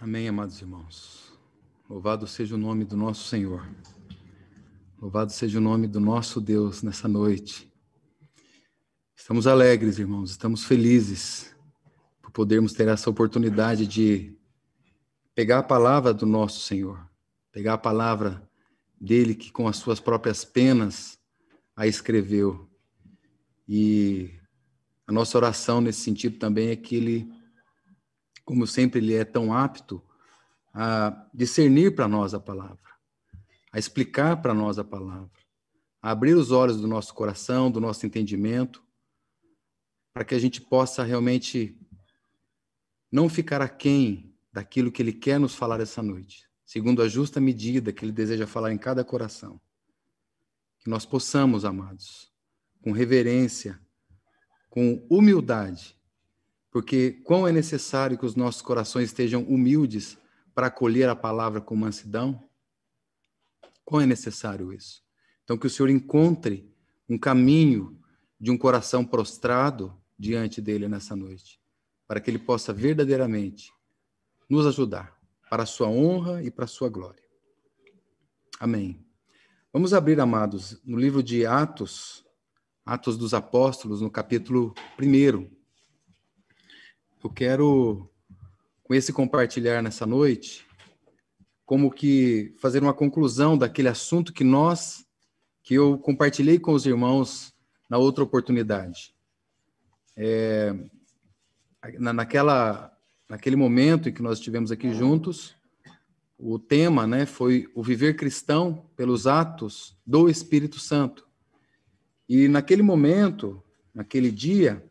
Amém, amados irmãos. Louvado seja o nome do nosso Senhor. Louvado seja o nome do nosso Deus nessa noite. Estamos alegres, irmãos, estamos felizes por podermos ter essa oportunidade de pegar a palavra do nosso Senhor, pegar a palavra dele que com as suas próprias penas a escreveu. E a nossa oração nesse sentido também é que ele como sempre ele é tão apto a discernir para nós a palavra, a explicar para nós a palavra, a abrir os olhos do nosso coração, do nosso entendimento, para que a gente possa realmente não ficar aquém daquilo que ele quer nos falar essa noite, segundo a justa medida que ele deseja falar em cada coração. Que nós possamos, amados, com reverência, com humildade, porque quão é necessário que os nossos corações estejam humildes para acolher a palavra com mansidão? Quão é necessário isso? Então, que o Senhor encontre um caminho de um coração prostrado diante dele nessa noite, para que ele possa verdadeiramente nos ajudar para a sua honra e para a sua glória. Amém. Vamos abrir, amados, no livro de Atos, Atos dos Apóstolos, no capítulo 1. Eu quero, com esse compartilhar nessa noite, como que fazer uma conclusão daquele assunto que nós, que eu compartilhei com os irmãos na outra oportunidade. É, naquela, naquele momento em que nós estivemos aqui juntos, o tema né, foi o viver cristão pelos atos do Espírito Santo. E naquele momento, naquele dia,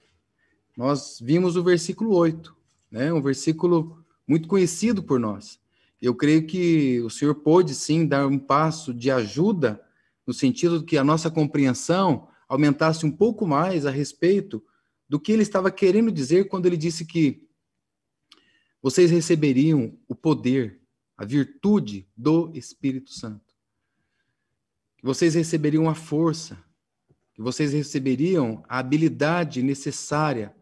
nós vimos o versículo 8, né? um versículo muito conhecido por nós. Eu creio que o Senhor pôde sim dar um passo de ajuda, no sentido de que a nossa compreensão aumentasse um pouco mais a respeito do que ele estava querendo dizer quando ele disse que vocês receberiam o poder, a virtude do Espírito Santo. Que vocês receberiam a força, que vocês receberiam a habilidade necessária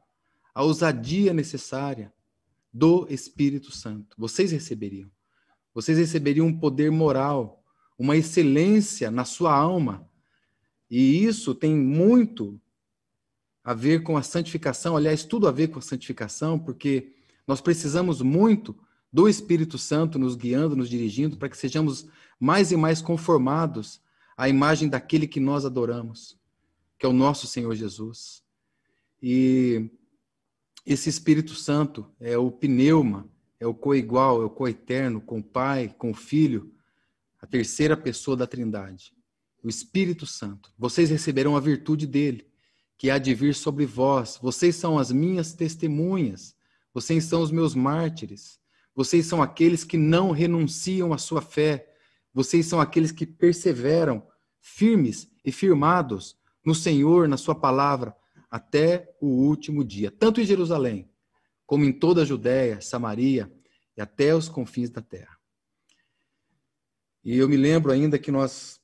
a ousadia necessária do Espírito Santo. Vocês receberiam. Vocês receberiam um poder moral, uma excelência na sua alma. E isso tem muito a ver com a santificação, aliás, tudo a ver com a santificação, porque nós precisamos muito do Espírito Santo nos guiando, nos dirigindo, para que sejamos mais e mais conformados à imagem daquele que nós adoramos, que é o nosso Senhor Jesus. E esse Espírito Santo é o pneuma, é o coigual, é o coeterno com o Pai, com o Filho, a terceira pessoa da Trindade, o Espírito Santo. Vocês receberão a virtude dele, que há de vir sobre vós. Vocês são as minhas testemunhas. Vocês são os meus mártires. Vocês são aqueles que não renunciam à sua fé. Vocês são aqueles que perseveram firmes e firmados no Senhor, na sua palavra, até o último dia, tanto em Jerusalém, como em toda a Judéia, Samaria e até os confins da terra. E eu me lembro ainda que nós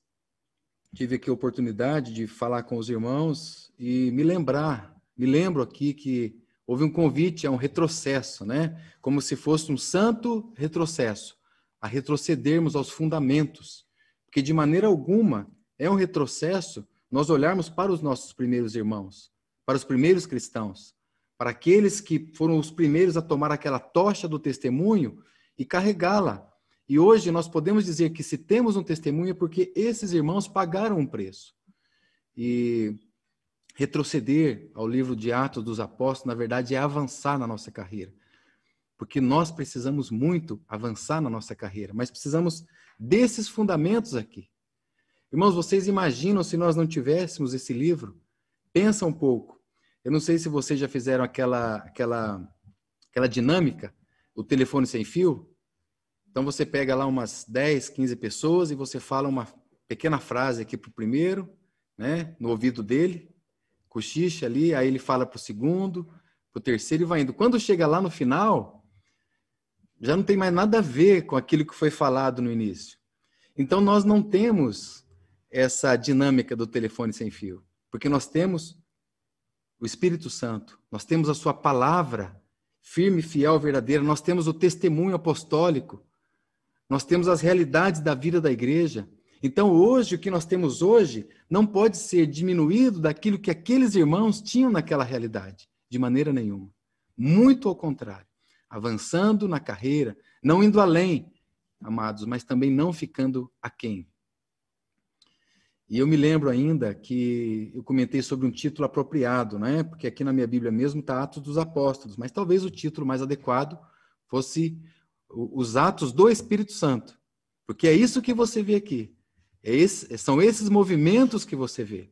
tive aqui a oportunidade de falar com os irmãos e me lembrar, me lembro aqui que houve um convite a um retrocesso, né? Como se fosse um santo retrocesso, a retrocedermos aos fundamentos, porque de maneira alguma é um retrocesso nós olharmos para os nossos primeiros irmãos, para os primeiros cristãos, para aqueles que foram os primeiros a tomar aquela tocha do testemunho e carregá-la. E hoje nós podemos dizer que se temos um testemunho é porque esses irmãos pagaram um preço. E retroceder ao livro de Atos dos Apóstolos, na verdade, é avançar na nossa carreira. Porque nós precisamos muito avançar na nossa carreira, mas precisamos desses fundamentos aqui. Irmãos, vocês imaginam se nós não tivéssemos esse livro? Pensa um pouco. Eu não sei se vocês já fizeram aquela, aquela, aquela dinâmica, o telefone sem fio. Então você pega lá umas 10, 15 pessoas e você fala uma pequena frase aqui para o primeiro, né, no ouvido dele, cochicha ali, aí ele fala para o segundo, para o terceiro e vai indo. Quando chega lá no final, já não tem mais nada a ver com aquilo que foi falado no início. Então nós não temos essa dinâmica do telefone sem fio, porque nós temos o Espírito Santo, nós temos a Sua palavra firme, fiel, verdadeira. Nós temos o testemunho apostólico. Nós temos as realidades da vida da igreja. Então, hoje, o que nós temos hoje não pode ser diminuído daquilo que aqueles irmãos tinham naquela realidade, de maneira nenhuma. Muito ao contrário. Avançando na carreira, não indo além, amados, mas também não ficando aquém. E eu me lembro ainda que eu comentei sobre um título apropriado, né? Porque aqui na minha Bíblia mesmo está Atos dos Apóstolos, mas talvez o título mais adequado fosse os atos do Espírito Santo. Porque é isso que você vê aqui. É esse, são esses movimentos que você vê.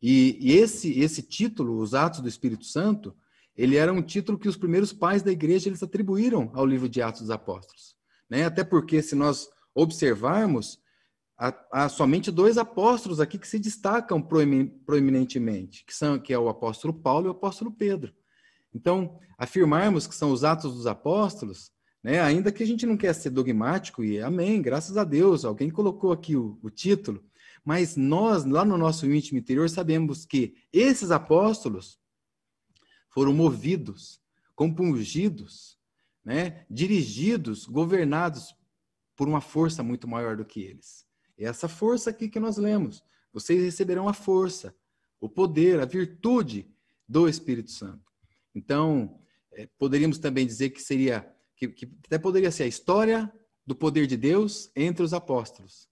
E, e, esse, esse título, os Atos do Espírito Santo, ele era um título que os primeiros pais da igreja eles atribuíram ao livro de Atos dos Apóstolos. Né? Até porque, se nós observarmos, há, há, somente dois apóstolos aqui que se destacam proeminentemente, que, são, que é o apóstolo Paulo e o apóstolo Pedro. Então, afirmarmos que são os Atos dos Apóstolos né? Ainda que a gente não quer ser dogmático, e amém, graças a Deus, alguém colocou aqui o, o título, mas nós, lá no nosso íntimo interior, sabemos que esses apóstolos foram movidos, compungidos, né? dirigidos, governados por uma força muito maior do que eles. É essa força aqui que nós lemos. Vocês receberão a força, o poder, a virtude do Espírito Santo. Então, é, poderíamos também dizer que seria que, que até poderia ser a história do poder de Deus entre os apóstolos.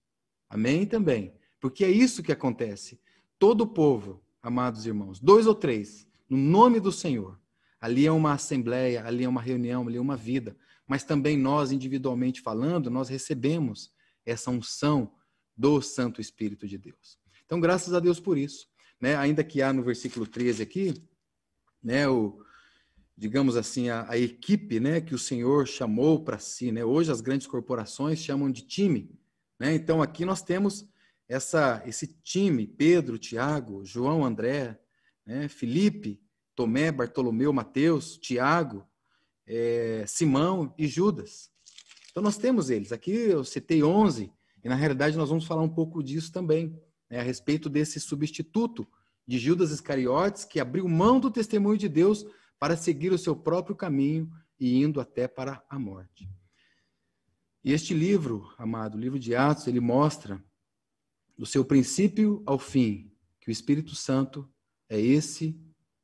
Amém também. Porque é isso que acontece. Todo o povo, amados irmãos, dois ou três, no nome do Senhor. Ali é uma assembleia, ali é uma reunião, ali é uma vida. Mas também nós, individualmente falando, nós recebemos essa unção do Santo Espírito de Deus. Então, graças a Deus por isso. Né? Ainda que há no versículo 13 aqui, né, o, digamos assim, a, a, equipe né, que o Senhor chamou para si. Né? Hoje as grandes corporações chamam de time. Né? Então aqui nós temos essa, esse time, Pedro, Tiago, João, André, né? Felipe, Tomé, Bartolomeu, Mateus, Tiago, é, Simão e Judas. Então nós temos eles. Aqui eu citei 11, e na realidade nós vamos falar um pouco disso também, né? a respeito desse substituto de Judas Iscariotes, que abriu mão do testemunho de Deus para seguir o seu próprio caminho e indo até para a morte. E este livro, amado, o livro de Atos, ele mostra do seu princípio ao fim que o Espírito Santo é esse,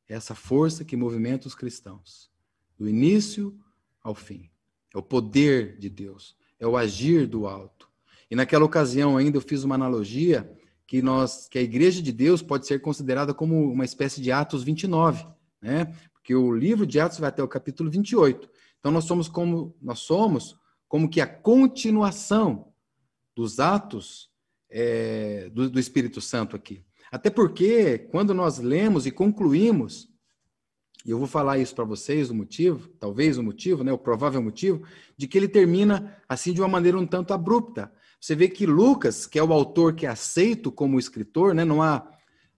é essa força que movimenta os cristãos, do início ao fim. É o poder de Deus, é o agir do alto. E naquela ocasião ainda eu fiz uma analogia que nós que a igreja de Deus pode ser considerada como uma espécie de Atos 29, né? que o livro de Atos vai até o capítulo 28. Então nós somos como nós somos como que a continuação dos atos é, do, do Espírito Santo aqui. Até porque quando nós lemos e concluímos, e eu vou falar isso para vocês o motivo, talvez o motivo, né, o provável motivo, de que ele termina assim de uma maneira um tanto abrupta. Você vê que Lucas, que é o autor que é aceito como escritor, né, não há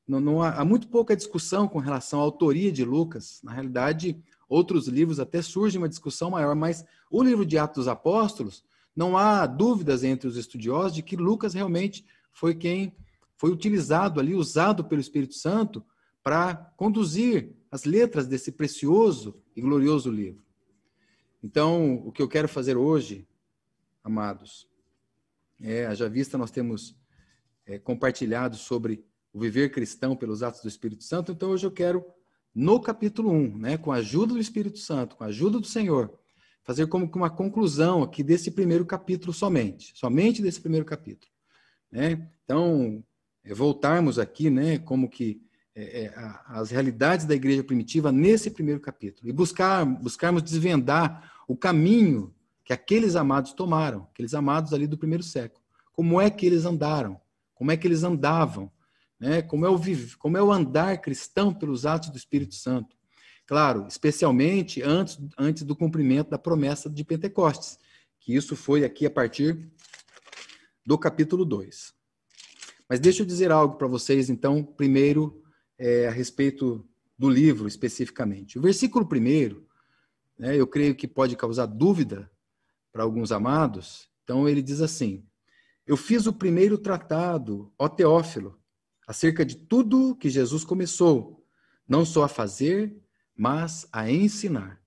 não, não há, há, muito pouca discussão com relação à autoria de Lucas. Na realidade, outros livros até surge uma discussão maior, mas o livro de Atos dos Apóstolos, não há dúvidas entre os estudiosos de que Lucas realmente foi quem foi utilizado ali, usado pelo Espírito Santo para conduzir as letras desse precioso e glorioso livro. Então, o que eu quero fazer hoje, amados, é, já vista nós temos é, compartilhado sobre o viver cristão pelos atos do Espírito Santo. Então hoje eu quero, no capítulo 1, né, com a ajuda do Espírito Santo, com a ajuda do Senhor, fazer como que uma conclusão aqui desse primeiro capítulo somente, somente desse primeiro capítulo. Né? Então, é, voltarmos aqui, né, como que é, é, as realidades da igreja primitiva nesse primeiro capítulo e buscar, buscarmos desvendar o caminho que aqueles amados tomaram, aqueles amados ali do primeiro século. Como é que eles andaram? Como é que eles andavam? né? como, é o, como é o andar cristão pelos atos do Espírito Santo. Claro, especialmente antes, antes do cumprimento da promessa de Pentecostes, que isso foi aqui a partir do capítulo 2. Mas deixa eu dizer algo para vocês, então, primeiro, é, a respeito do livro especificamente. O versículo primeiro, né, eu creio que pode causar dúvida para alguns amados. Então, ele diz assim: Eu fiz o primeiro tratado, ó Teófilo, acerca de tudo que Jesus começou, não só a fazer, mas a ensinar.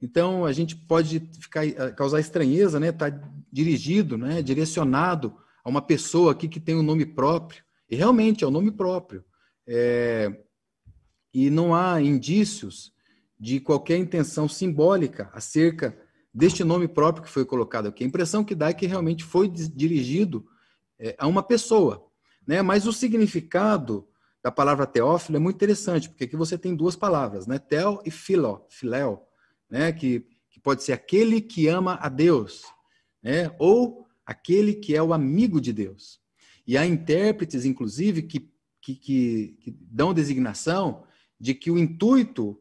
Então a gente pode ficar eh, causar estranheza, né? Tá dirigido, né? Direcionado a uma pessoa aqui que tem um nome próprio e realmente é o um nome próprio. É... E não há indícios de qualquer intenção simbólica acerca deste nome próprio que foi colocado aqui. A impressão que dá é que realmente foi dirigido é, a uma pessoa, né? Mas o significado da palavra teófilo é muito interessante, porque aqui você tem duas palavras, né? Tel e filó, filéu, né? Que, que pode ser aquele que ama a Deus, né? Ou aquele que é o amigo de Deus. E há intérpretes, inclusive, que, que, que, que dão designação de que o intuito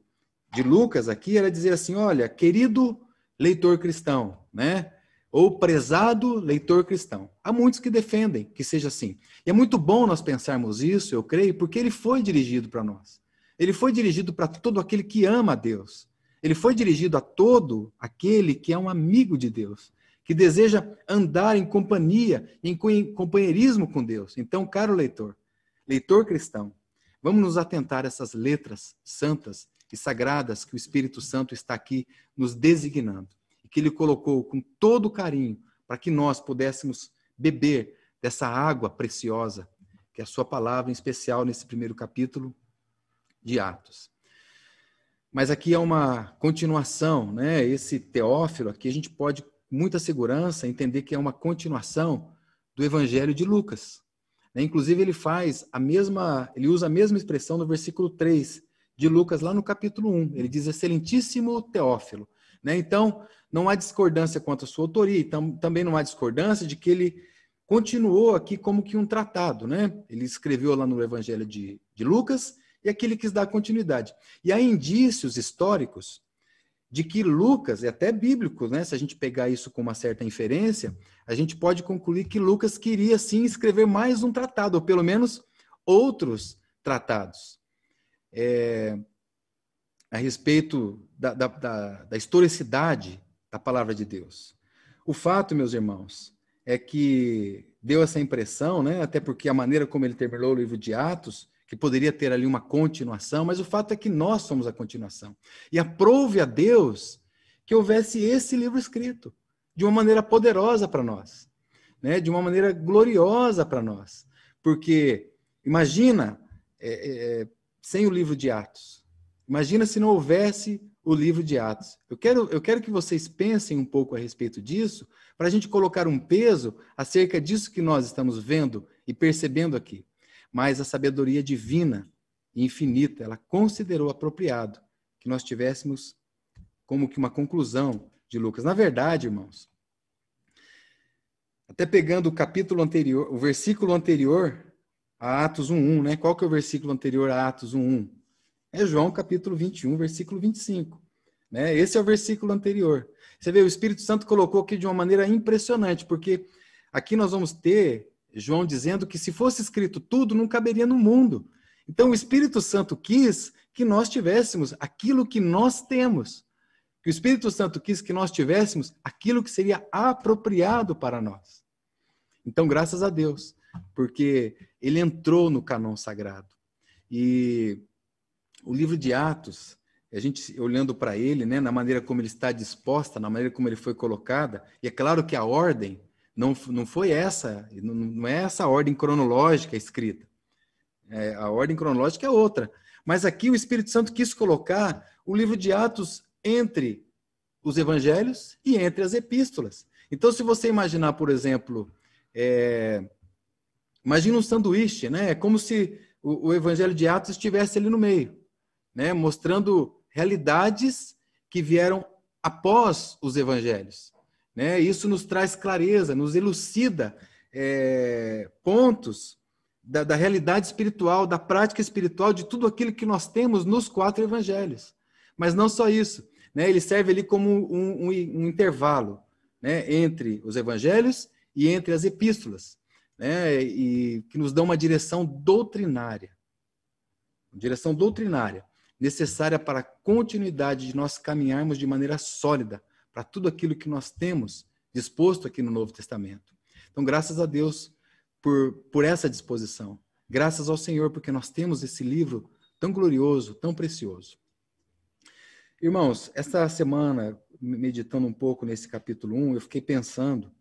de Lucas aqui era dizer assim, olha, querido leitor cristão, né? Ou prezado leitor cristão. Há muitos que defendem que seja assim. E é muito bom nós pensarmos isso, eu creio, porque ele foi dirigido para nós. Ele foi dirigido para todo aquele que ama a Deus. Ele foi dirigido a todo aquele que é um amigo de Deus, que deseja andar em companhia, em companheirismo com Deus. Então, caro leitor, leitor cristão, vamos nos atentar a essas letras santas e sagradas que o Espírito Santo está aqui nos designando e que ele colocou com todo carinho para que nós pudéssemos beber dessa água preciosa, que é a sua palavra, em especial nesse primeiro capítulo de Atos. Mas aqui é uma continuação, né? Esse Teófilo aqui a gente pode com muita segurança entender que é uma continuação do Evangelho de Lucas. Né? Inclusive ele faz a mesma, ele usa a mesma expressão no versículo 3 de Lucas lá no capítulo 1. Ele diz excelentíssimo Teófilo. Né? Então, não há discordância quanto à sua autoria, então, também não há discordância de que ele continuou aqui como que um tratado. Né? Ele escreveu lá no Evangelho de, de Lucas e aqui ele quis dar continuidade. E há indícios históricos de que Lucas, é até bíblico, né? se a gente pegar isso com uma certa inferência, a gente pode concluir que Lucas queria sim escrever mais um tratado, ou pelo menos outros tratados. É, a respeito da, da, da, da historicidade da palavra de Deus. O fato, meus irmãos, é que deu essa impressão, né? até porque a maneira como ele terminou o livro de Atos, que poderia ter ali uma continuação, mas o fato é que nós somos a continuação. E aprove a Deus que houvesse esse livro escrito de uma maneira poderosa para nós, né? de uma maneira gloriosa para nós. Porque, imagina, é, é, sem o livro de Atos, Imagina se não houvesse o livro de Atos. Eu quero, eu quero que vocês pensem um pouco a respeito disso, para a gente colocar um peso acerca disso que nós estamos vendo e percebendo aqui. Mas a sabedoria divina e infinita, ela considerou apropriado que nós tivéssemos como que uma conclusão de Lucas. Na verdade, irmãos, até pegando o capítulo anterior, o versículo anterior a Atos 1:1, né? Qual que é o versículo anterior a Atos 1:1? É João capítulo 21, versículo 25. Né? Esse é o versículo anterior. Você vê, o Espírito Santo colocou aqui de uma maneira impressionante, porque aqui nós vamos ter João dizendo que se fosse escrito tudo, não caberia no mundo. Então o Espírito Santo quis que nós tivéssemos aquilo que nós temos. Que o Espírito Santo quis que nós tivéssemos aquilo que seria apropriado para nós. Então, graças a Deus, porque ele entrou no canon sagrado. E o livro de Atos, a gente olhando para ele, né, na maneira como ele está disposta, na maneira como ele foi colocada, e é claro que a ordem não, não foi essa, não é essa ordem cronológica escrita. É, a ordem cronológica é outra. Mas aqui o Espírito Santo quis colocar o livro de Atos entre os evangelhos e entre as epístolas. Então, se você imaginar, por exemplo, é, imagina um sanduíche, né? É como se o, o evangelho de Atos estivesse ali no meio né, mostrando realidades que vieram após os evangelhos. Né? Isso nos traz clareza, nos elucida é, pontos da, da, realidade espiritual, da prática espiritual, de tudo aquilo que nós temos nos quatro evangelhos. Mas não só isso, né? ele serve ali como um, um, um intervalo né? entre os evangelhos e entre as epístolas, né? e que nos dão uma direção doutrinária. Direção doutrinária necessária para a continuidade de nós caminharmos de maneira sólida para tudo aquilo que nós temos disposto aqui no Novo Testamento. Então, graças a Deus por, por essa disposição. Graças ao Senhor, porque nós temos esse livro tão glorioso, tão precioso. Irmãos, esta semana, meditando um pouco nesse capítulo 1, eu fiquei pensando,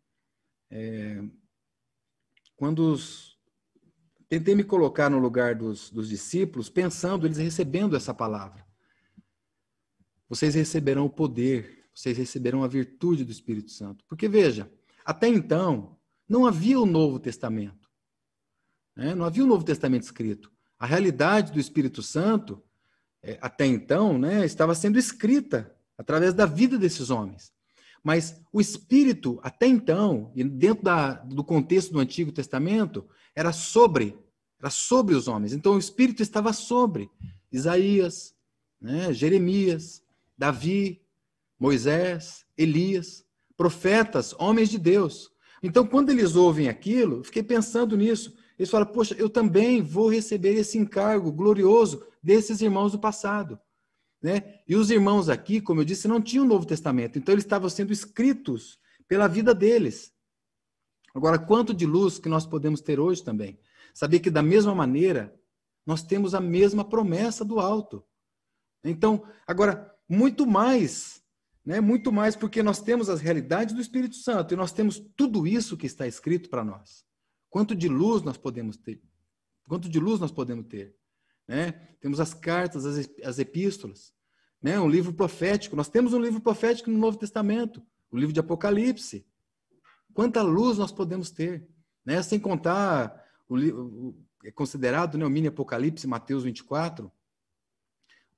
é, quando os, tentei me colocar no lugar dos, dos discípulos, pensando, eles recebendo essa palavra. Vocês receberão o poder, vocês receberão a virtude do Espírito Santo. Porque veja, até então, não havia o Novo Testamento. Né? Não havia o Novo Testamento escrito. A realidade do Espírito Santo, é, até então, né, estava sendo escrita através da vida desses homens. Mas o Espírito, até então, e dentro da, do contexto do Antigo Testamento, era sobre, era sobre os homens. Então o Espírito estava sobre Isaías, né, Jeremias, Davi, Moisés, Elias, profetas, homens de Deus. Então, quando eles ouvem aquilo, fiquei pensando nisso. Eles falam, poxa, eu também vou receber esse encargo glorioso desses irmãos do passado. Né? E os irmãos aqui, como eu disse, não tinham o Novo Testamento, então eles estavam sendo escritos pela vida deles. Agora, quanto de luz que nós podemos ter hoje também? Saber que, da mesma maneira, nós temos a mesma promessa do alto. Então, agora, muito mais, né? muito mais, porque nós temos as realidades do Espírito Santo e nós temos tudo isso que está escrito para nós. Quanto de luz nós podemos ter? Quanto de luz nós podemos ter? Né? Temos as cartas, as, as epístolas, né? um livro profético. Nós temos um livro profético no Novo Testamento, o livro de Apocalipse. Quanta luz nós podemos ter? Né? Sem contar o, o é considerado né, o mini Apocalipse, Mateus 24,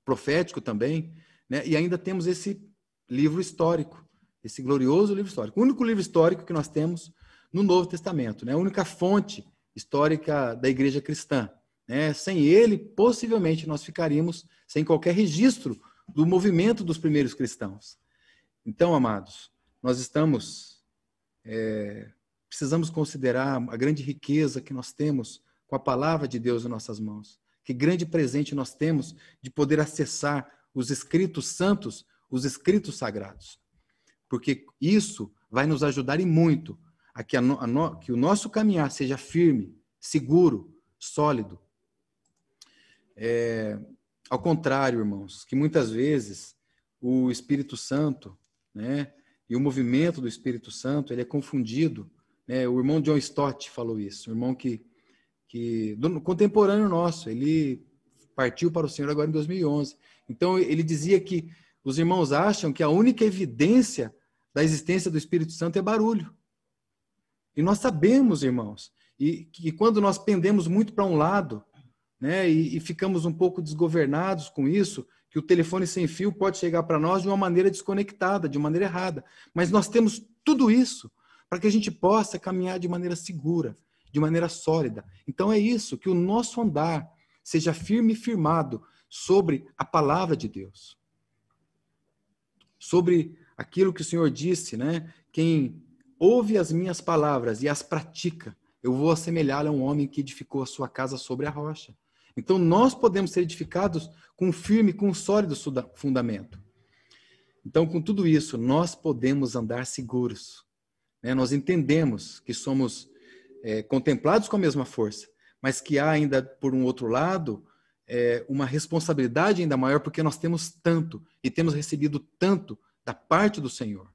profético também. Né? E ainda temos esse livro histórico, esse glorioso livro histórico. O único livro histórico que nós temos no Novo Testamento, né? a única fonte histórica da igreja cristã. Né? Sem ele, possivelmente, nós ficaríamos sem qualquer registro do movimento dos primeiros cristãos. Então, amados, nós estamos. É, precisamos considerar a grande riqueza que nós temos com a palavra de Deus em nossas mãos. Que grande presente nós temos de poder acessar os escritos santos, os escritos sagrados. Porque isso vai nos ajudar e muito a que, a no, a no, que o nosso caminhar seja firme, seguro, sólido. É, ao contrário, irmãos, que muitas vezes o Espírito Santo, né, e o movimento do Espírito Santo, ele é confundido. Né? O irmão John Stott falou isso, o irmão que, que contemporâneo nosso, ele partiu para o Senhor agora em 2011. Então ele dizia que os irmãos acham que a única evidência da existência do Espírito Santo é barulho. E nós sabemos, irmãos, e que quando nós pendemos muito para um lado, né, e, e, ficamos um pouco desgovernados com isso, que o telefone sem fio pode chegar para nós de uma maneira desconectada, de maneira errada. Mas nós temos tudo isso para que a gente possa caminhar de maneira segura, de maneira sólida. Então é isso, que o nosso andar seja firme e firmado sobre a palavra de Deus. Sobre aquilo que o Senhor disse, né? Quem ouve as minhas palavras e as pratica, eu vou assemelhá-lo a um homem que edificou a sua casa sobre a rocha. Então, nós podemos ser edificados com um firme, com um sólido fundamento. Então, com tudo isso, nós podemos andar seguros. Né? Nós entendemos que somos é, contemplados com a mesma força, mas que há ainda, por um outro lado, é, uma responsabilidade ainda maior, porque nós temos tanto e temos recebido tanto da parte do Senhor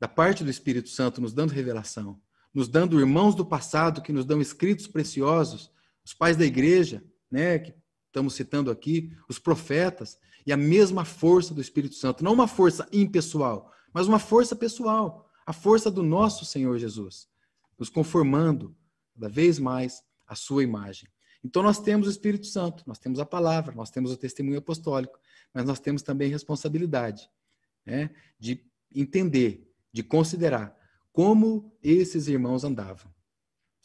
da parte do Espírito Santo, nos dando revelação, nos dando irmãos do passado que nos dão escritos preciosos, os pais da igreja, né, que estamos citando aqui, os profetas, e a mesma força do Espírito Santo, não uma força impessoal, mas uma força pessoal, a força do nosso Senhor Jesus, nos conformando cada vez mais à sua imagem. Então nós temos o Espírito Santo, nós temos a palavra, nós temos o testemunho apostólico, mas nós temos também responsabilidade né, de entender de considerar como esses irmãos andavam.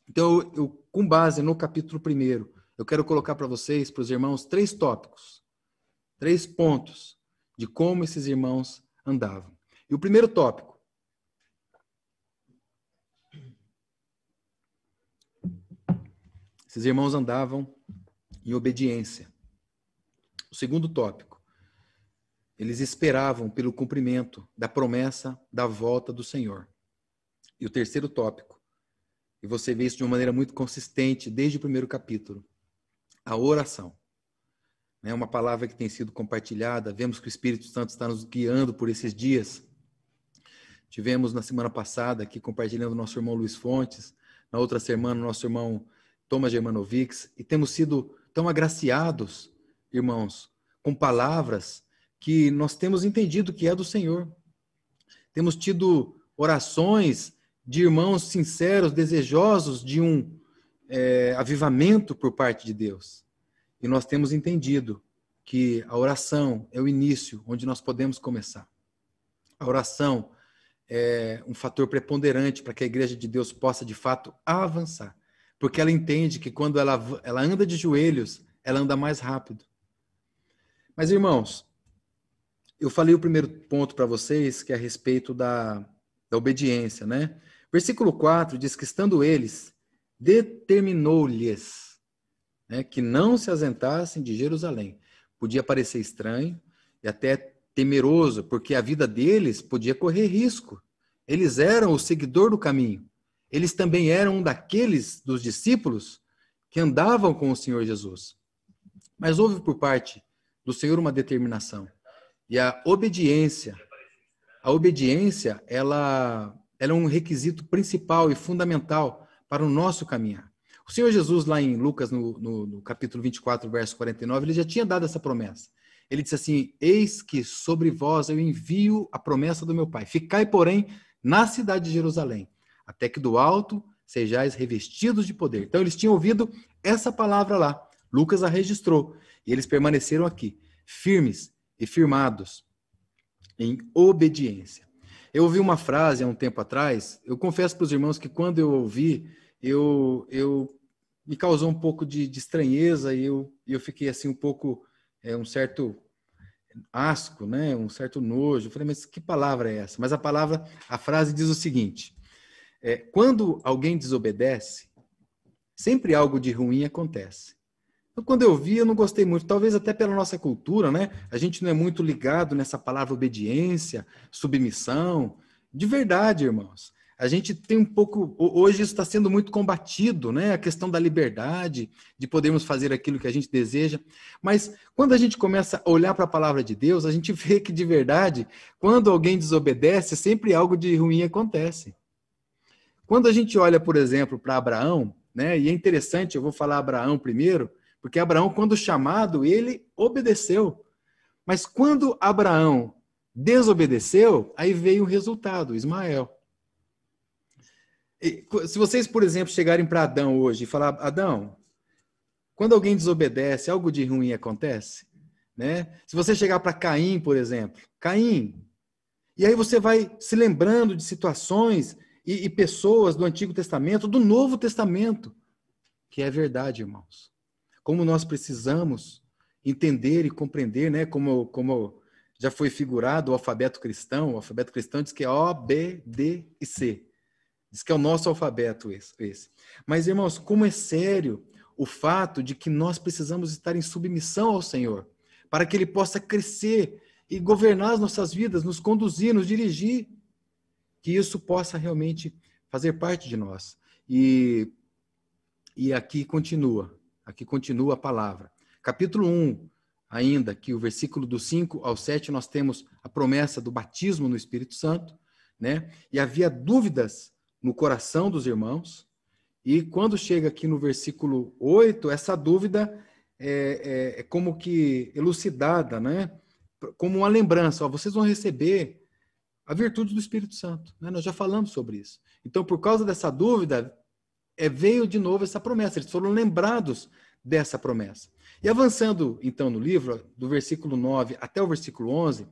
Então, eu, com base no capítulo 1, eu quero colocar para vocês, para os irmãos, três tópicos, três pontos de como esses irmãos andavam. E o primeiro tópico. Esses irmãos andavam em obediência. O segundo tópico. Eles esperavam pelo cumprimento da promessa da volta do Senhor. E o terceiro tópico, e você vê isso de uma maneira muito consistente desde o primeiro capítulo, a oração. né, uma palavra que tem sido compartilhada. Vemos que o Espírito Santo está nos guiando por esses dias. Tivemos na semana passada aqui compartilhando nosso irmão Luiz Fontes, na outra semana, nosso irmão Thomas Germanovics, e temos sido tão agraciados, irmãos, com palavras que nós temos entendido que é do Senhor. Temos tido orações de irmãos sinceros, desejosos de um é, avivamento por parte de Deus. E nós temos entendido que a oração é o início onde nós podemos começar. A oração é um fator preponderante para que a igreja de Deus possa, de fato, avançar. Porque ela entende que quando ela, ela anda de joelhos, ela anda mais rápido. Mas, irmãos, eu falei o primeiro ponto para vocês, que é a respeito da, da obediência, né? Versículo 4 diz que, estando eles, determinou-lhes né, que não se ausentassem de Jerusalém. Podia parecer estranho e até temeroso, porque a vida deles podia correr risco. Eles eram o seguidor do caminho. Eles também eram um daqueles dos discípulos que andavam com o Senhor Jesus. Mas houve por parte do Senhor uma determinação. E a obediência, a obediência, ela, ela é um requisito principal e fundamental para o nosso caminhar. O Senhor Jesus, lá em Lucas, no, no, no capítulo 24, verso 49, ele já tinha dado essa promessa. Ele disse assim: Eis que sobre vós eu envio a promessa do meu Pai. Ficai, porém, na cidade de Jerusalém, até que do alto sejais revestidos de poder. Então, eles tinham ouvido essa palavra lá. Lucas a registrou. E eles permaneceram aqui, firmes e firmados em obediência. Eu ouvi uma frase há um tempo atrás, eu confesso para os irmãos que quando eu ouvi, eu, eu me causou um pouco de, de estranheza e eu, eu fiquei assim um pouco, é, um certo asco, né? um certo nojo. Eu falei, mas que palavra é essa? Mas a palavra, a frase diz o seguinte: é, quando alguém desobedece, sempre algo de ruim acontece. Então, quando eu vi, eu não gostei muito, talvez até pela nossa cultura, né? A gente não é muito ligado nessa palavra obediência, submissão. De verdade, irmãos. A gente tem um pouco. Hoje isso está sendo muito combatido, né? A questão da liberdade, de podermos fazer aquilo que a gente deseja. Mas quando a gente começa a olhar para a palavra de Deus, a gente vê que, de verdade, quando alguém desobedece, sempre algo de ruim acontece. Quando a gente olha, por exemplo, para Abraão, né? E é interessante, eu vou falar Abraão primeiro porque Abraão, quando chamado, ele obedeceu. Mas quando Abraão desobedeceu, aí veio o resultado, Ismael. E, se vocês, por exemplo, chegarem para Adão hoje e falar, Adão, quando alguém desobedece, algo de ruim acontece? Né? Se você chegar para Caim, por exemplo, Caim, e aí você vai se lembrando de situações e, e pessoas do Antigo Testamento, do Novo Testamento, que é verdade, irmãos como nós precisamos entender e compreender, né? Como, como já foi figurado o alfabeto cristão, o alfabeto cristão diz que é O, B, D e C. Diz que é o nosso alfabeto esse. Mas, irmãos, como é sério o fato de que nós precisamos estar em submissão ao Senhor, para que Ele possa crescer e governar as nossas vidas, nos conduzir, nos dirigir, que isso possa realmente fazer parte de nós. E, e aqui continua. Aqui continua a palavra. Capítulo 1, ainda, que o versículo do 5 ao 7, nós temos a promessa do batismo no Espírito Santo, né? E havia dúvidas no coração dos irmãos. E quando chega aqui no versículo 8, essa dúvida é, é, é como que elucidada, né? Como uma lembrança, ó, vocês vão receber a virtude do Espírito Santo. Né? Nós já falamos sobre isso. Então, por causa dessa dúvida, é, veio de novo essa promessa, eles foram lembrados dessa promessa. E avançando então no livro, do versículo 9 até o versículo 11,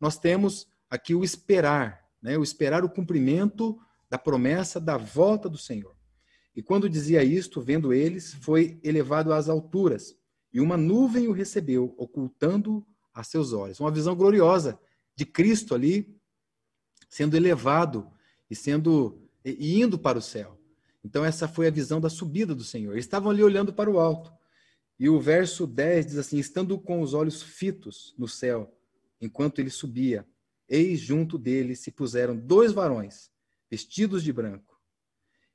nós temos aqui o esperar, né? o esperar o cumprimento da promessa da volta do Senhor. E quando dizia isto, vendo eles, foi elevado às alturas, e uma nuvem o recebeu, ocultando a seus olhos. Uma visão gloriosa de Cristo ali sendo elevado e sendo e indo para o céu. Então, essa foi a visão da subida do Senhor. Eles estavam ali olhando para o alto. E o verso 10 diz assim: Estando com os olhos fitos no céu, enquanto ele subia, eis junto dele se puseram dois varões, vestidos de branco,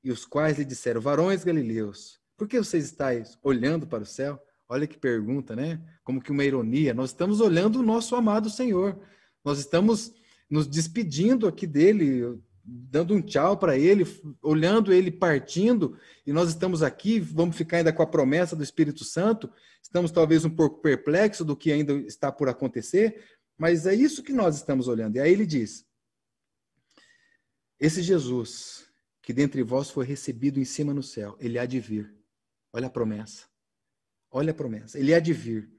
e os quais lhe disseram: Varões galileus, por que vocês estáis olhando para o céu? Olha que pergunta, né? Como que uma ironia. Nós estamos olhando o nosso amado Senhor. Nós estamos nos despedindo aqui dele, dando um tchau para ele, olhando ele partindo, e nós estamos aqui, vamos ficar ainda com a promessa do Espírito Santo. Estamos talvez um pouco perplexos do que ainda está por acontecer, mas é isso que nós estamos olhando. E aí ele diz: Esse Jesus, que dentre vós foi recebido em cima no céu, ele há de vir. Olha a promessa. Olha a promessa. Ele há de vir.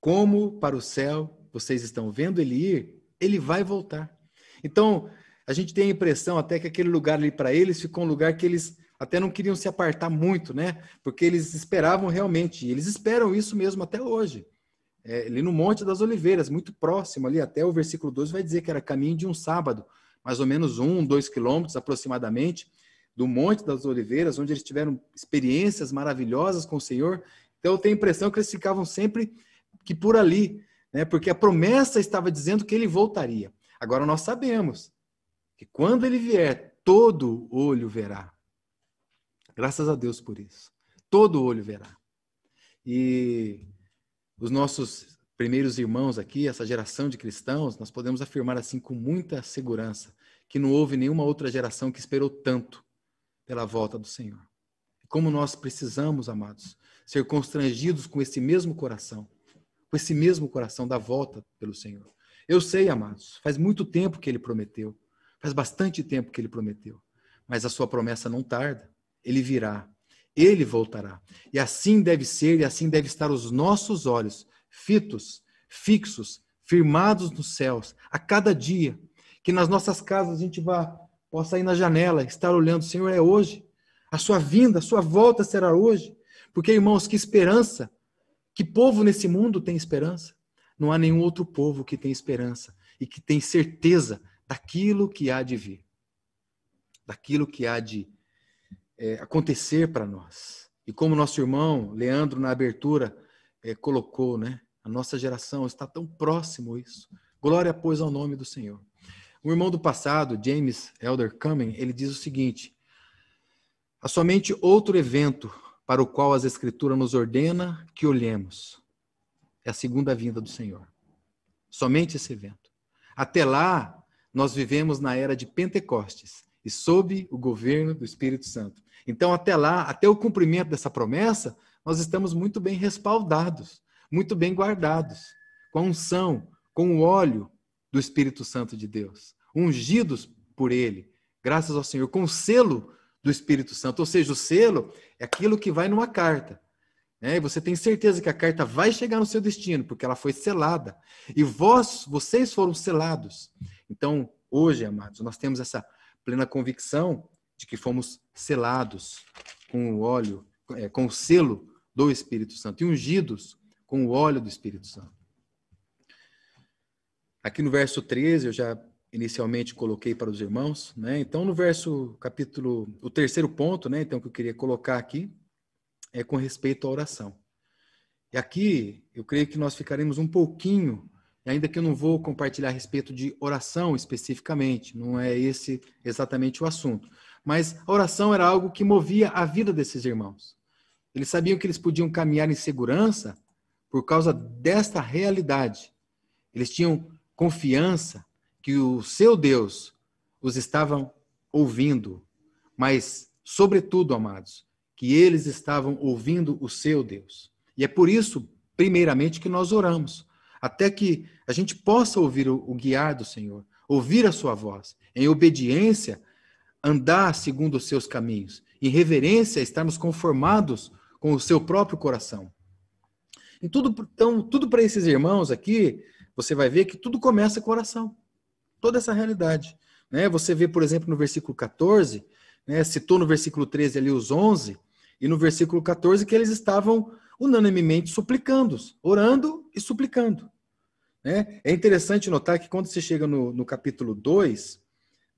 Como para o céu vocês estão vendo ele ir, ele vai voltar. Então, a gente tem a impressão até que aquele lugar ali para eles ficou um lugar que eles até não queriam se apartar muito, né? Porque eles esperavam realmente, eles esperam isso mesmo até hoje. É, ali no Monte das Oliveiras, muito próximo ali, até o versículo 12 vai dizer que era caminho de um sábado, mais ou menos um, dois quilômetros aproximadamente, do Monte das Oliveiras, onde eles tiveram experiências maravilhosas com o Senhor, então eu tenho a impressão que eles ficavam sempre que por ali, né? Porque a promessa estava dizendo que ele voltaria. Agora nós sabemos que quando ele vier, todo olho verá. Graças a Deus por isso. Todo olho verá. E os nossos primeiros irmãos aqui, essa geração de cristãos, nós podemos afirmar assim com muita segurança que não houve nenhuma outra geração que esperou tanto pela volta do Senhor. Como nós precisamos, amados, ser constrangidos com esse mesmo coração, com esse mesmo coração da volta pelo Senhor. Eu sei, amados, faz muito tempo que ele prometeu, faz bastante tempo que ele prometeu, mas a sua promessa não tarda, ele virá, ele voltará. E assim deve ser e assim deve estar os nossos olhos, fitos, fixos, firmados nos céus, a cada dia, que nas nossas casas a gente vá, possa ir na janela, estar olhando, Senhor, é hoje. A sua vinda, a sua volta será hoje. Porque, irmãos, que esperança! Que povo nesse mundo tem esperança? Não há nenhum outro povo que tem esperança e que tem certeza daquilo que há de vir, daquilo que há de é, acontecer para nós. E como nosso irmão Leandro, na abertura, é, colocou, né? A nossa geração está tão próximo isso. Glória, pois, ao nome do Senhor. O irmão do passado, James Elder Cumming, ele diz o seguinte: há somente outro evento para o qual as Escrituras nos ordena que olhemos. É a segunda vinda do Senhor. Somente esse evento. Até lá, nós vivemos na era de Pentecostes e sob o governo do Espírito Santo. Então, até lá, até o cumprimento dessa promessa, nós estamos muito bem respaldados, muito bem guardados, com a unção, com o óleo do Espírito Santo de Deus, ungidos por Ele, graças ao Senhor, com o selo do Espírito Santo. Ou seja, o selo é aquilo que vai numa carta. Né? E você tem certeza que a carta vai chegar no seu destino, porque ela foi selada. E vós, vocês foram selados. Então, hoje, amados, nós temos essa plena convicção de que fomos selados com o óleo, é, com o selo do Espírito Santo e ungidos com o óleo do Espírito Santo. Aqui no verso 13, eu já inicialmente coloquei para os irmãos, né? Então no verso capítulo, o terceiro ponto, né, então que eu queria colocar aqui é com respeito à oração. E aqui eu creio que nós ficaremos um pouquinho, ainda que eu não vou compartilhar a respeito de oração especificamente, não é esse exatamente o assunto, mas a oração era algo que movia a vida desses irmãos. Eles sabiam que eles podiam caminhar em segurança por causa desta realidade. Eles tinham confiança que o seu Deus os estavam ouvindo, mas, sobretudo, amados, que eles estavam ouvindo o seu Deus. E é por isso, primeiramente, que nós oramos, até que a gente possa ouvir o, o guiar do Senhor, ouvir a sua voz, em obediência, andar segundo os seus caminhos, em reverência, estarmos conformados com o seu próprio coração. E tudo, então, tudo para esses irmãos aqui, você vai ver que tudo começa com oração toda essa realidade. Né? Você vê, por exemplo, no versículo 14, né, citou no versículo 13 ali os 11, e no versículo 14 que eles estavam unanimemente suplicando, orando e suplicando. Né? É interessante notar que quando você chega no, no capítulo 2,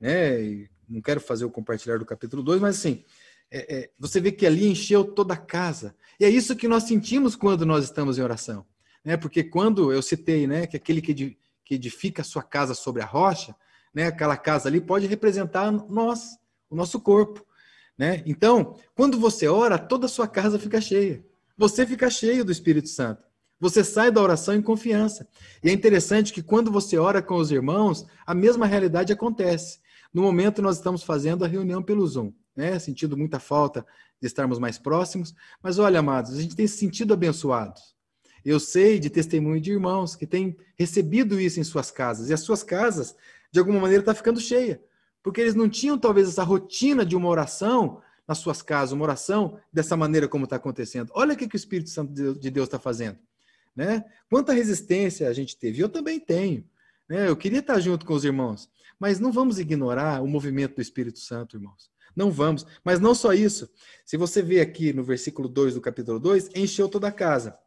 né, não quero fazer o compartilhar do capítulo 2, mas assim, é, é, você vê que ali encheu toda a casa. E é isso que nós sentimos quando nós estamos em oração. Né? Porque quando eu citei né, que aquele que edifica a sua casa sobre a rocha, né? Aquela casa ali pode representar nós, o nosso corpo, né? Então, quando você ora, toda a sua casa fica cheia. você fica cheio do Espírito Santo. Você sai da oração em confiança. E é interessante que quando você ora com os irmãos, a mesma realidade acontece. No momento, nós estamos fazendo a reunião pelo Zoom, né? Sentindo muita falta de estarmos mais próximos. Mas olha, amados, a gente tem se sentido abençoados. Eu sei de testemunho de irmãos que têm recebido isso em suas casas. E as suas casas, de alguma maneira, estão tá ficando cheia. Porque eles não tinham, talvez, essa rotina de uma oração nas suas casas, uma oração dessa maneira como está acontecendo. Olha o que, que o Espírito Santo de Deus está fazendo. Né? Quanta resistência a gente teve. Eu também tenho. Né? Eu queria estar junto com os irmãos. Mas não vamos ignorar o movimento do Espírito Santo, irmãos. Não vamos. Mas não só isso. Se você vê aqui no versículo 2 do capítulo 2, encheu toda a casa.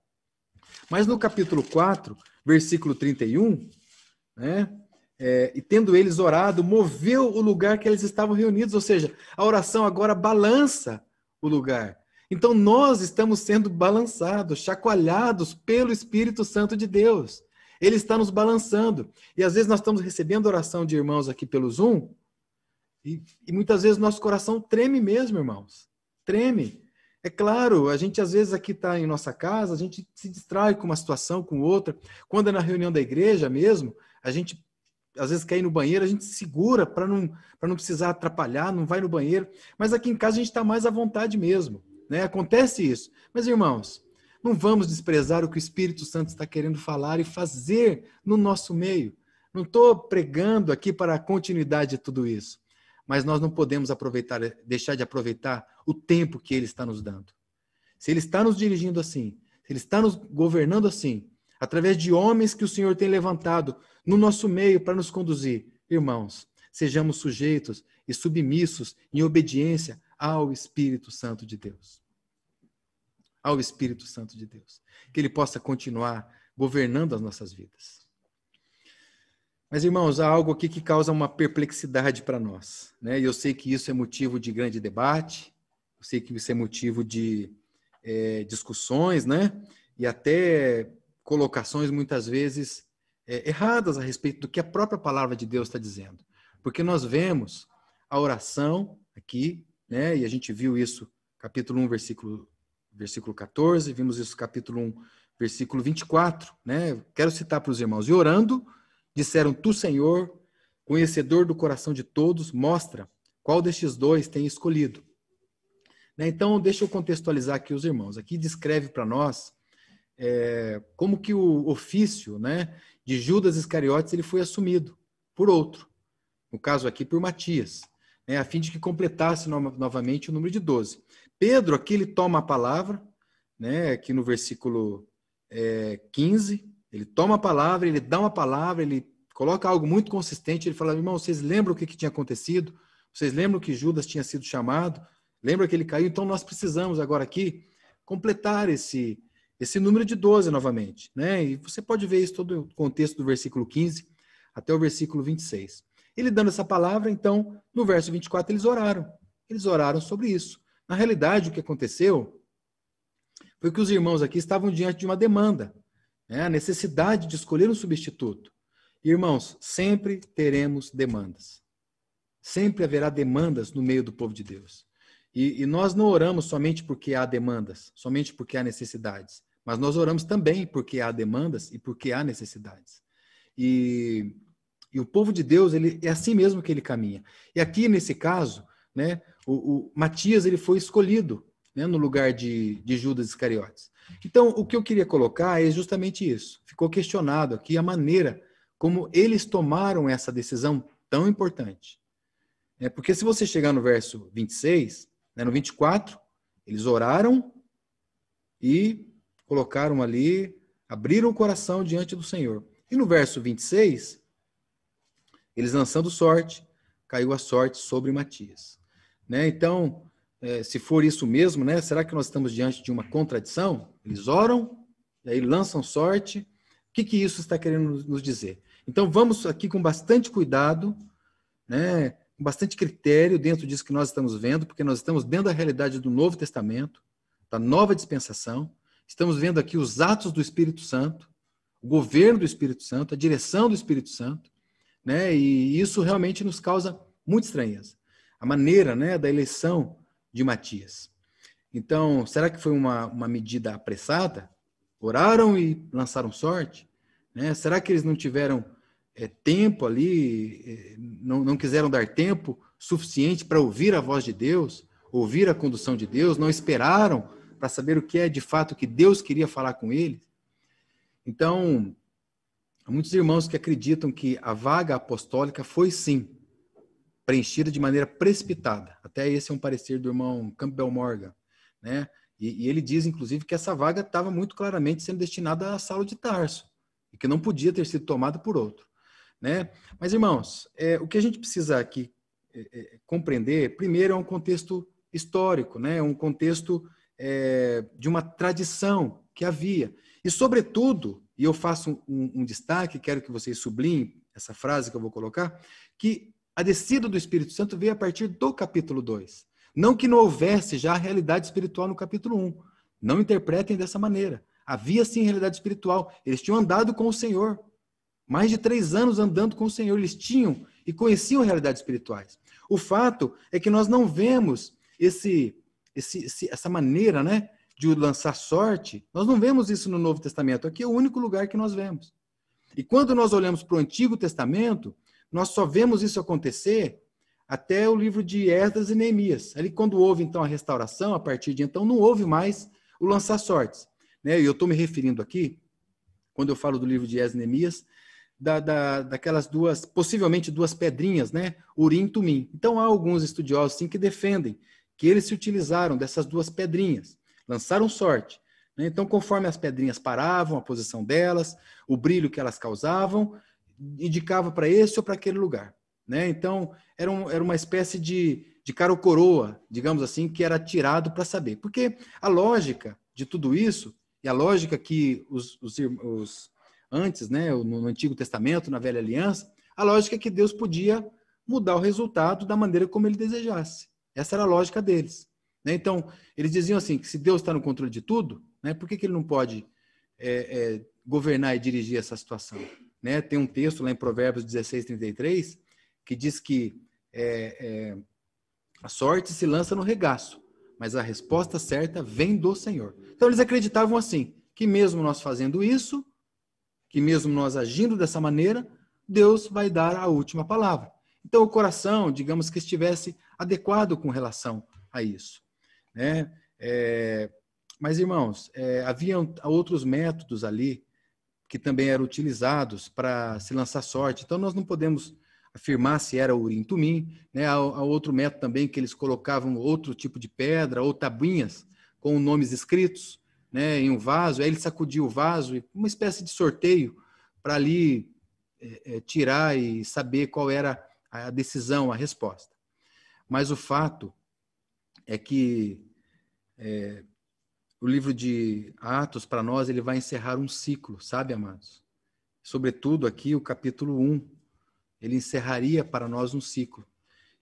Mas no capítulo 4, versículo 31, né? É, e tendo eles orado, moveu o lugar que eles estavam reunidos, ou seja, a oração agora balança o lugar. Então nós estamos sendo balançados, chacoalhados pelo Espírito Santo de Deus. Ele está nos balançando. E às vezes nós estamos recebendo oração de irmãos aqui pelo Zoom, e, e muitas vezes nosso coração treme mesmo, irmãos. Treme. É claro, a gente às vezes aqui está em nossa casa, a gente se distrai com uma situação, com outra. Quando é na reunião da igreja mesmo, a gente às vezes quer ir no banheiro, a gente se segura para não, não precisar atrapalhar, não vai no banheiro. Mas aqui em casa a gente está mais à vontade mesmo. Né? Acontece isso. Mas, irmãos, não vamos desprezar o que o Espírito Santo está querendo falar e fazer no nosso meio. Não estou pregando aqui para a continuidade de tudo isso. Mas nós não podemos aproveitar, deixar de aproveitar o tempo que Ele está nos dando. Se Ele está nos dirigindo assim, se Ele está nos governando assim, através de homens que o Senhor tem levantado no nosso meio para nos conduzir. Irmãos, sejamos sujeitos e submissos em obediência ao Espírito Santo de Deus. Ao Espírito Santo de Deus. Que ele possa continuar governando as nossas vidas. Mas, irmãos, há algo aqui que causa uma perplexidade para nós. Né? E eu sei que isso é motivo de grande debate, eu sei que isso é motivo de é, discussões, né? E até colocações muitas vezes é, erradas a respeito do que a própria palavra de Deus está dizendo. Porque nós vemos a oração aqui, né? E a gente viu isso, capítulo 1, versículo, versículo 14, vimos isso, capítulo 1, versículo 24, né? Quero citar para os irmãos. E orando, disseram: Tu, Senhor, conhecedor do coração de todos, mostra qual destes dois tem escolhido. Né? Então, deixa eu contextualizar aqui os irmãos. Aqui descreve para nós é, como que o ofício né, de Judas Iscariotes ele foi assumido por outro, no caso aqui por Matias, né, a fim de que completasse no, novamente o número de 12. Pedro aqui ele toma a palavra, né, aqui no versículo é, 15, ele toma a palavra, ele dá uma palavra, ele coloca algo muito consistente, ele fala, irmão, vocês lembram o que, que tinha acontecido? Vocês lembram que Judas tinha sido chamado? Lembra que ele caiu? Então nós precisamos agora aqui completar esse esse número de 12 novamente. Né? E você pode ver isso todo o contexto do versículo 15 até o versículo 26. Ele dando essa palavra, então, no verso 24, eles oraram. Eles oraram sobre isso. Na realidade, o que aconteceu foi que os irmãos aqui estavam diante de uma demanda, né? a necessidade de escolher um substituto. Irmãos, sempre teremos demandas. Sempre haverá demandas no meio do povo de Deus. E, e, nós não oramos somente porque há demandas, somente porque há necessidades. Mas nós oramos também porque há demandas e porque há necessidades. E, e o povo de Deus, ele é assim mesmo que ele caminha. E aqui, nesse caso, né, o, o Matias ele foi escolhido né, no lugar de, de Judas Iscariotes. Então, o que eu queria colocar é justamente isso. Ficou questionado aqui a maneira como eles tomaram essa decisão tão importante. É, porque se você chegar no verso 26, né, no 24, eles oraram e colocaram ali, abriram o coração diante do Senhor. E no verso 26, eles lançando sorte, caiu a sorte sobre Matias. Né? Então, é, se for isso mesmo, né, será que nós estamos diante de uma contradição? Eles oram, aí lançam sorte. O que, que isso está querendo nos dizer? Então, vamos aqui com bastante cuidado, né, com bastante critério dentro disso que nós estamos vendo, porque nós estamos dentro da realidade do Novo Testamento, da nova dispensação. Estamos vendo aqui os atos do Espírito Santo, o governo do Espírito Santo, a direção do Espírito Santo, né? E isso realmente nos causa muita estranheza. A maneira, né, da eleição de Matias. Então, será que foi uma, uma medida apressada? Oraram e lançaram sorte? Né? Será que eles não tiveram é, tempo ali, é, não, não quiseram dar tempo suficiente para ouvir a voz de Deus, ouvir a condução de Deus, não esperaram para saber o que é de fato que Deus queria falar com eles? Então, há muitos irmãos que acreditam que a vaga apostólica foi sim preenchida de maneira precipitada. Até esse é um parecer do irmão Campbell Morgan, né? E, e ele diz, inclusive, que essa vaga estava muito claramente sendo destinada a Saulo de Tarso e que não podia ter sido tomada por outro, né? Mas, irmãos, é, o que a gente precisa aqui é, é, compreender, primeiro, é um contexto histórico, né? Um contexto é, de uma tradição que havia. E, sobretudo, e eu faço um, um destaque, quero que vocês sublinhem essa frase que eu vou colocar, que a descida do Espírito Santo veio a partir do capítulo 2. Não que não houvesse já a realidade espiritual no capítulo 1. Não interpretem dessa maneira. Havia sim realidade espiritual. Eles tinham andado com o Senhor. Mais de três anos andando com o Senhor. Eles tinham e conheciam realidades espirituais. O fato é que nós não vemos esse, esse, essa maneira né, de lançar sorte. Nós não vemos isso no Novo Testamento. Aqui é o único lugar que nós vemos. E quando nós olhamos para o Antigo Testamento, nós só vemos isso acontecer até o livro de Esdras e Neemias. Ali, quando houve, então, a restauração, a partir de então, não houve mais o lançar sortes. Né? E eu estou me referindo aqui, quando eu falo do livro de Esdras e Neemias, da, da, daquelas duas, possivelmente duas pedrinhas, né? Urim e Tumim. Então, há alguns estudiosos, sim, que defendem que eles se utilizaram dessas duas pedrinhas, lançaram sorte. Né? Então, conforme as pedrinhas paravam, a posição delas, o brilho que elas causavam, indicava para esse ou para aquele lugar. Né? Então, era, um, era uma espécie de, de cara ou coroa, digamos assim, que era tirado para saber. Porque a lógica de tudo isso, e a lógica que os, os, os antes, né, no Antigo Testamento, na Velha Aliança, a lógica é que Deus podia mudar o resultado da maneira como ele desejasse. Essa era a lógica deles. Né? Então, eles diziam assim, que se Deus está no controle de tudo, né, por que, que ele não pode é, é, governar e dirigir essa situação? Né? Tem um texto lá em Provérbios 16, 33, que diz que é, é, a sorte se lança no regaço, mas a resposta certa vem do Senhor. Então eles acreditavam assim, que mesmo nós fazendo isso, que mesmo nós agindo dessa maneira, Deus vai dar a última palavra. Então o coração, digamos que estivesse adequado com relação a isso. Né? É, mas, irmãos, é, havia outros métodos ali que também eram utilizados para se lançar sorte. Então, nós não podemos afirmar se era urim tumim. Né? Há, há, outro método também que eles colocavam outro tipo de pedra ou tabuinhas com nomes escritos né, em um vaso. Aí ele sacudia o vaso, uma espécie de sorteio para ali é, é, tirar e saber qual era a decisão, a resposta. Mas o fato é que é, o livro de Atos, para nós, ele vai encerrar um ciclo, sabe, amados? Sobretudo aqui, o capítulo 1, ele encerraria para nós um ciclo.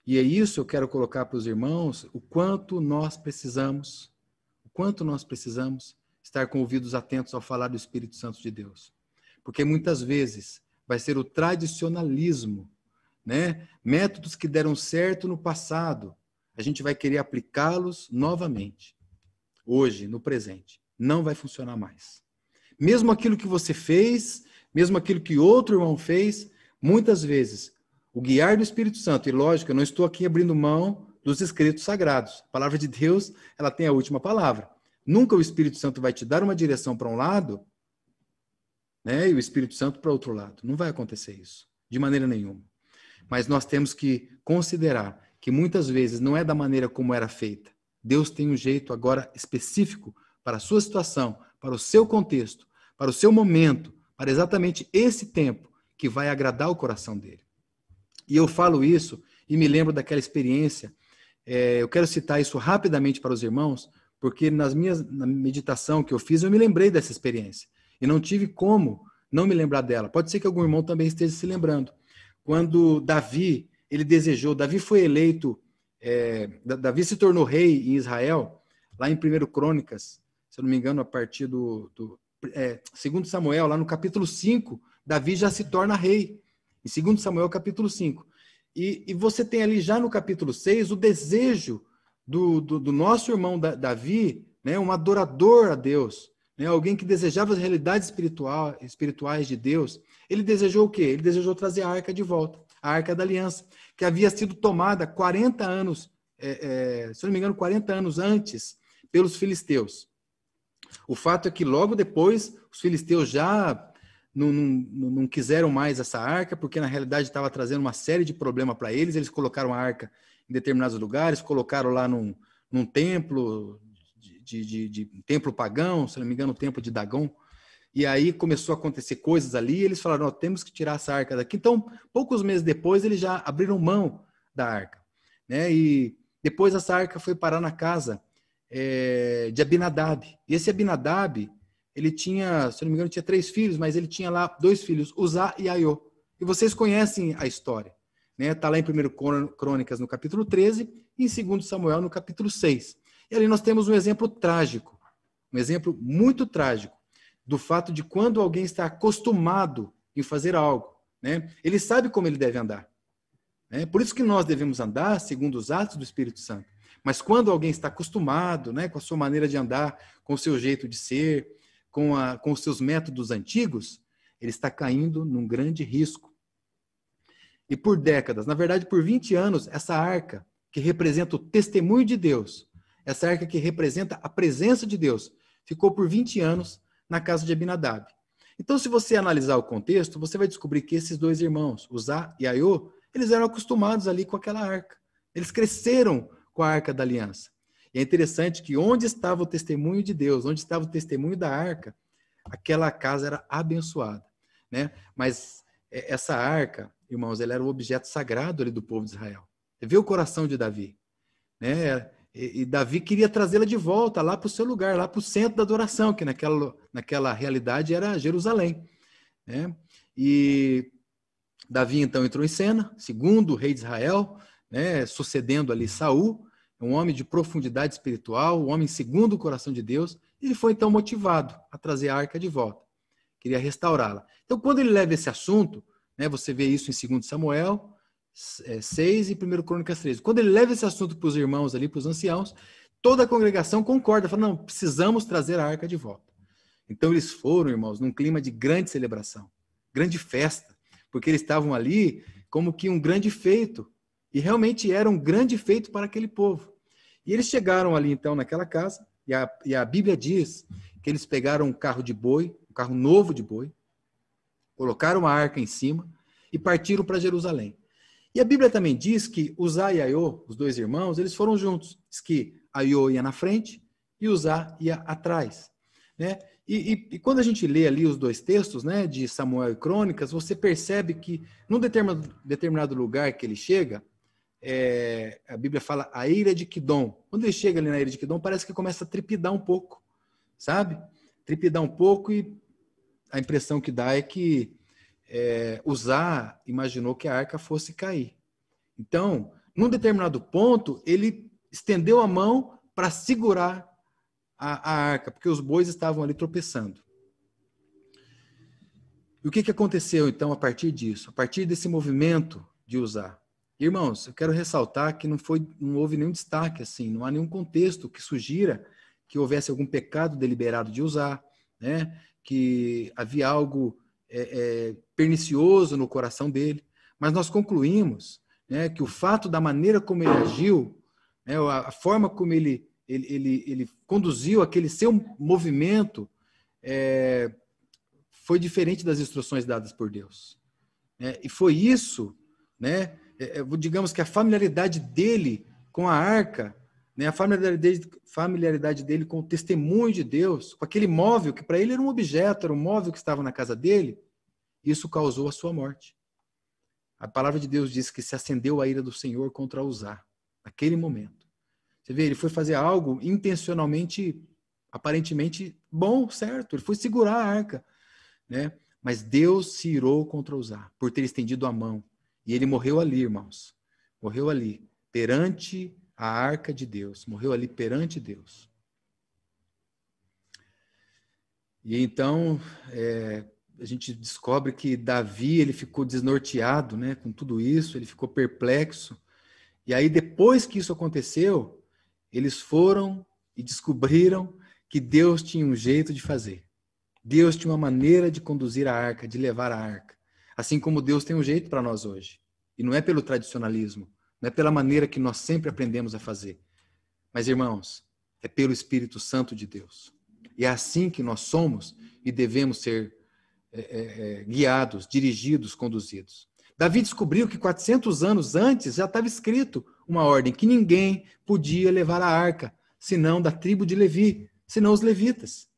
E é isso eu quero colocar para os irmãos, o quanto nós precisamos, o quanto nós precisamos estar com ouvidos atentos ao falar do Espírito Santo de Deus. Porque muitas vezes vai ser o tradicionalismo, né? Métodos que deram certo no passado, a gente vai querer aplicá-los novamente hoje, no presente. Não vai funcionar mais. Mesmo aquilo que você fez, mesmo aquilo que outro irmão fez, muitas vezes o guiar do Espírito Santo, e lógico, eu não estou aqui abrindo mão dos escritos sagrados. A palavra de Deus, ela tem a última palavra. Nunca o Espírito Santo vai te dar uma direção para um lado, né, e o Espírito Santo para outro lado. Não vai acontecer isso, de maneira nenhuma. Mas nós temos que considerar que muitas vezes não é da maneira como era feita, Deus tem um jeito agora específico para a sua situação, para o seu contexto, para o seu momento, para exatamente esse tempo que vai agradar o coração dele. E eu falo isso e me lembro daquela experiência. É, eu quero citar isso rapidamente para os irmãos, porque nas minhas, na meditação que eu fiz, eu me lembrei dessa experiência. E não tive como não me lembrar dela. Pode ser que algum irmão também esteja se lembrando. Quando Davi, ele desejou, Davi foi eleito é, Davi se tornou rei em Israel, lá em 1 Crônicas, se eu não me engano, a partir do, do é, 2 Samuel, lá no capítulo 5, Davi já se torna rei. Em 2 Samuel, capítulo 5. E, e você tem ali já no capítulo 6 o desejo do, do, do nosso irmão Davi, né, um adorador a Deus, né, alguém que desejava as realidades espiritual, espirituais de Deus, ele desejou o quê? Ele desejou trazer a arca de volta, a arca da aliança, que havia sido tomada 40 anos, é, é, se não me engano, 40 anos antes, pelos filisteus. O fato é que logo depois, os filisteus já não, não, não quiseram mais essa arca, porque na realidade estava trazendo uma série de problemas para eles. Eles colocaram a arca em determinados lugares, colocaram lá num, num templo, de, de, de, templo pagão, se não me engano, o templo de Dagon. E aí começou a acontecer coisas ali, eles falaram: oh, temos que tirar essa arca daqui. Então, poucos meses depois, eles já abriram mão da arca. Né? E depois essa arca foi parar na casa é, de Abinadab. E esse Abinadab, ele tinha, se não me engano, tinha três filhos, mas ele tinha lá dois filhos, Uzá e Aiô. E vocês conhecem a história. Está né? Tá lá em 1 Crônicas, no capítulo 13, e em 2 Samuel, no capítulo 6. E ali nós temos um exemplo trágico, um exemplo muito trágico, do fato de quando alguém está acostumado em fazer algo, né? ele sabe como ele deve andar. Né? Por isso que nós devemos andar segundo os atos do Espírito Santo. Mas quando alguém está acostumado né, com a sua maneira de andar, com o seu jeito de ser, com, a, com os seus métodos antigos, ele está caindo num grande risco. E por décadas, na verdade por 20 anos, essa arca, que representa o testemunho de Deus, essa arca que representa a presença de Deus, ficou por 20 anos na casa de Abinadab. Então, se você analisar o contexto, você vai descobrir que esses dois irmãos, Uzá e Aiô, eles eram acostumados ali com aquela arca. Eles cresceram com a arca da aliança. E é interessante que onde estava o testemunho de Deus, onde estava o testemunho da arca, aquela casa era abençoada, né? Mas é, essa arca, irmãos, ela era o objeto sagrado ali do povo de Israel. Você vê o coração de Davi, né? E, e Davi queria trazê-la de volta lá para o seu lugar, lá para o centro da adoração, que naquela, naquela realidade era Jerusalém, né? E Davi então entrou em cena, segundo o rei de Israel, né, sucedendo ali Saul, um homem de profundidade espiritual, um homem segundo o coração de Deus, ele foi então motivado a trazer a arca de volta. Queria restaurá-la. Então, quando ele leva esse assunto, né, você vê isso em 2 Samuel 6 é, e 1 Crônicas 13. Quando ele leva esse assunto para os irmãos ali, para os anciãos, toda a congregação concorda, fala, não, precisamos trazer a arca de volta. Então eles foram, irmãos, num clima de grande celebração, grande festa, porque eles estavam ali como que um grande feito e realmente era um grande feito para aquele povo. E eles chegaram ali, então, naquela casa, e a, e a Bíblia diz que eles pegaram um carro de boi, um carro novo de boi, colocaram a arca em cima e partiram para Jerusalém. E a Bíblia também diz que Uzá e Aiô, os dois irmãos, eles foram juntos. Diz que Aiô ia na frente e Uzá ia atrás. Né? E, e, e, quando a gente lê ali os dois textos, né, de Samuel e Crônicas, você percebe que num determinado, determinado lugar que ele chega, é, a Bíblia fala a ira de Kidom. Quando ele chega ali na ira de Kidom, parece que começa a trepidar um pouco, sabe? Trepidar um pouco e a impressão que dá é que é, Uzá imaginou que a arca fosse cair. Então, num determinado ponto, ele estendeu a mão para segurar a, a, arca, porque os bois estavam ali tropeçando. E o que, que aconteceu então a partir disso? A partir desse movimento de usar? Irmãos, eu quero ressaltar que não foi, não houve nenhum destaque assim, não há nenhum contexto que sugira que houvesse algum pecado deliberado de usar, né? Que havia algo é, é, pernicioso no coração dele. Mas nós concluímos né, que o fato da maneira como ele agiu, né, a, forma como ele, ele, ele, ele, conduziu aquele seu movimento, é, foi diferente das instruções dadas por Deus. É, e foi isso, né, é, é, digamos que a familiaridade dele com a arca, né, a familiaridade, familiaridade dele com o testemunho de Deus, com aquele móvel que para ele era um objeto, era um móvel que estava na casa dele, isso causou a sua morte. A palavra de Deus diz que se acendeu a ira do Senhor contra Uzá, naquele momento. Você vê, ele foi fazer algo intencionalmente, aparentemente bom, certo? Ele foi segurar a arca, né? Mas Deus se irou contra Uzá por ter estendido a mão e ele morreu ali, irmãos. Morreu ali, perante a arca de Deus. Morreu ali perante Deus. E então é, a gente descobre que Davi ele ficou desnorteado, né, com tudo isso. Ele ficou perplexo. E aí depois que isso aconteceu, eles foram e descobriram que Deus tinha um jeito de fazer. Deus tinha uma maneira de conduzir a arca, de levar a arca. Assim como Deus tem um jeito para nós hoje. E não é pelo tradicionalismo, não é pela maneira que nós sempre aprendemos a fazer. Mas, irmãos, é pelo Espírito Santo de Deus. E é assim que nós somos e devemos ser é, é, é guiados, dirigidos, conduzidos. Davi descobriu que 400 anos antes já estava escrito uma ordem que ninguém podia levar a arca, senão da tribo de Levi, senão os levitas.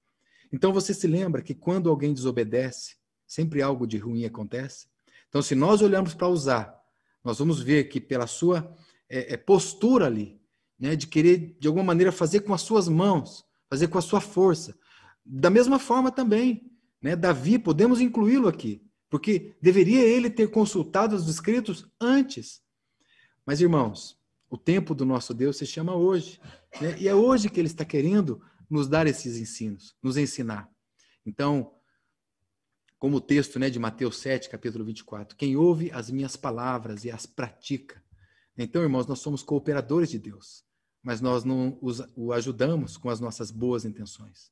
Então você se lembra que quando alguém desobedece, sempre algo de ruim acontece? Então, se nós olharmos para usar, nós vamos ver que pela sua é, é, postura ali, né, de querer de alguma maneira fazer com as suas mãos, fazer com a sua força. Da mesma forma também, né, Davi, podemos incluí-lo aqui, porque deveria ele ter consultado os escritos antes. Mas, irmãos, o tempo do nosso Deus se chama hoje. Né? E é hoje que ele está querendo nos dar esses ensinos, nos ensinar. Então, como o texto né, de Mateus 7, capítulo 24, quem ouve as minhas palavras e as pratica. Então, irmãos, nós somos cooperadores de Deus, mas nós não o ajudamos com as nossas boas intenções.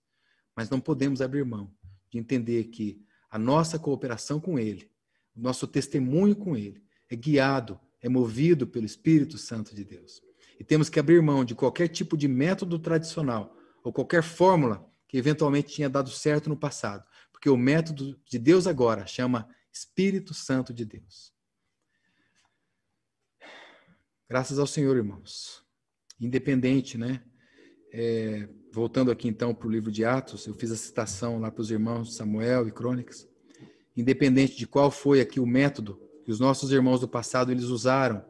Mas não podemos abrir mão de entender que a nossa cooperação com Ele, o nosso testemunho com Ele, é guiado, é movido pelo Espírito Santo de Deus. E temos que abrir mão de qualquer tipo de método tradicional ou qualquer fórmula que eventualmente tinha dado certo no passado, porque o método de Deus agora chama Espírito Santo de Deus. Graças ao Senhor, irmãos. Independente, né? É, voltando aqui então para o livro de Atos, eu fiz a citação lá para os irmãos Samuel e Crônicas. Independente de qual foi aqui o método que os nossos irmãos do passado eles usaram,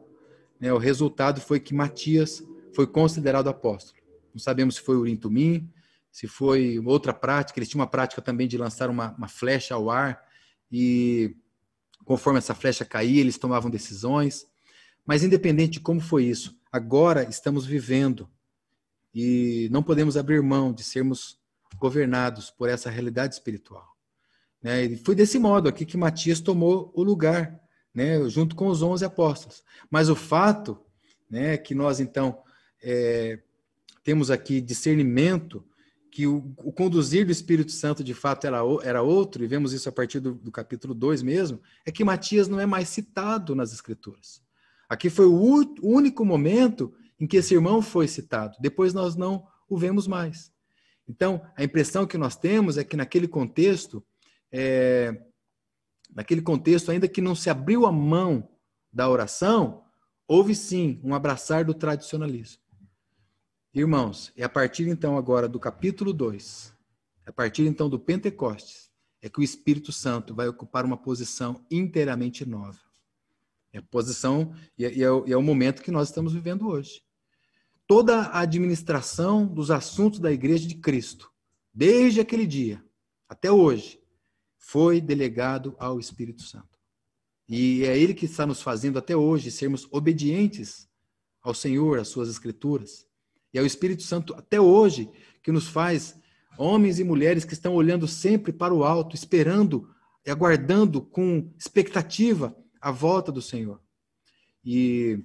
né, o resultado foi que Matias foi considerado apóstolo. Não sabemos se foi Urim Tumim, se foi outra prática. Eles tinham uma prática também de lançar uma, uma flecha ao ar e conforme essa flecha caía, eles tomavam decisões. Mas independente de como foi isso, agora estamos vivendo e não podemos abrir mão de sermos governados por essa realidade espiritual. Né? E foi desse modo aqui que Matias tomou o lugar, né? junto com os onze apóstolos. Mas o fato né, que nós, então, é, temos aqui discernimento que o, o, conduzir do Espírito Santo de fato era, era outro, e vemos isso a partir do, do capítulo 2 mesmo, é que Matias não é mais citado nas Escrituras. Aqui foi o, único momento em que esse irmão foi citado. Depois nós não o vemos mais. Então, a impressão que nós temos é que naquele contexto, é, naquele contexto, ainda que não se abriu a mão da oração, houve sim um abraçar do tradicionalismo. Irmãos, é a partir então agora do capítulo 2, a partir então do Pentecostes, é que o Espírito Santo vai ocupar uma posição inteiramente nova. É a posição e é, é, é o momento que nós estamos vivendo hoje. Toda a administração dos assuntos da Igreja de Cristo, desde aquele dia até hoje, foi delegado ao Espírito Santo. E é Ele que está nos fazendo até hoje sermos obedientes ao Senhor, às Suas Escrituras. É o Espírito Santo, até hoje, que nos faz homens e mulheres que estão olhando sempre para o alto, esperando e aguardando com expectativa a volta do Senhor. E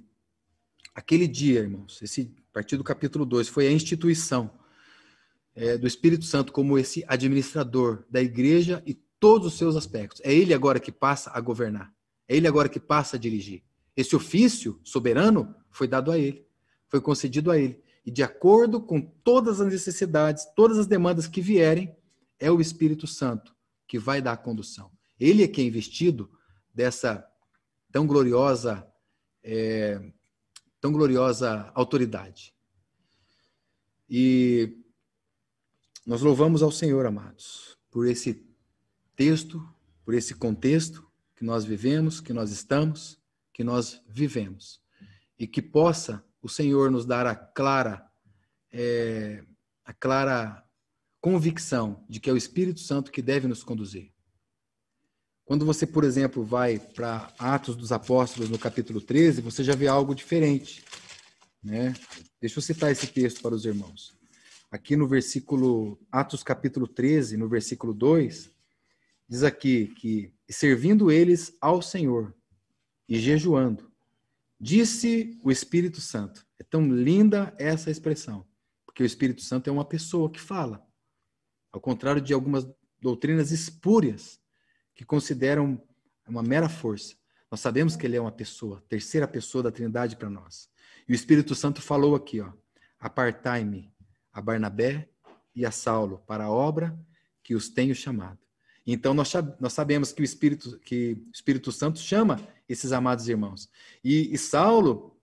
aquele dia, irmãos, esse a partir do capítulo 2, foi a instituição é, do Espírito Santo como esse administrador da igreja e todos os seus aspectos. É ele agora que passa a governar. É ele agora que passa a dirigir. Esse ofício soberano foi dado a ele, foi concedido a ele e de acordo com todas as necessidades, todas as demandas que vierem, é o Espírito Santo que vai dar a condução. Ele é quem é investido dessa tão gloriosa, é, tão gloriosa autoridade. E nós louvamos ao Senhor, amados, por esse texto, por esse contexto que nós vivemos, que nós estamos, que nós vivemos. E que possa o Senhor nos dar a clara, é, a clara convicção de que é o Espírito Santo que deve nos conduzir. Quando você, por exemplo, vai para Atos dos Apóstolos, no capítulo 13, você já vê algo diferente. Né? Deixa eu citar esse texto para os irmãos. Aqui no versículo, Atos capítulo 13, no versículo 2, diz aqui que, servindo eles ao Senhor e jejuando, Disse o Espírito Santo. É tão linda essa expressão, porque o Espírito Santo é uma pessoa que fala. Ao contrário de algumas doutrinas espúrias que consideram uma mera força. Nós sabemos que ele é uma pessoa, terceira pessoa da Trindade para nós. E o Espírito Santo falou aqui, ó: Apartai-me a Barnabé e a Saulo para a obra que os tenho chamado. Então nós, nós sabemos que o Espírito que o Espírito Santo chama esses amados irmãos. E, e Saulo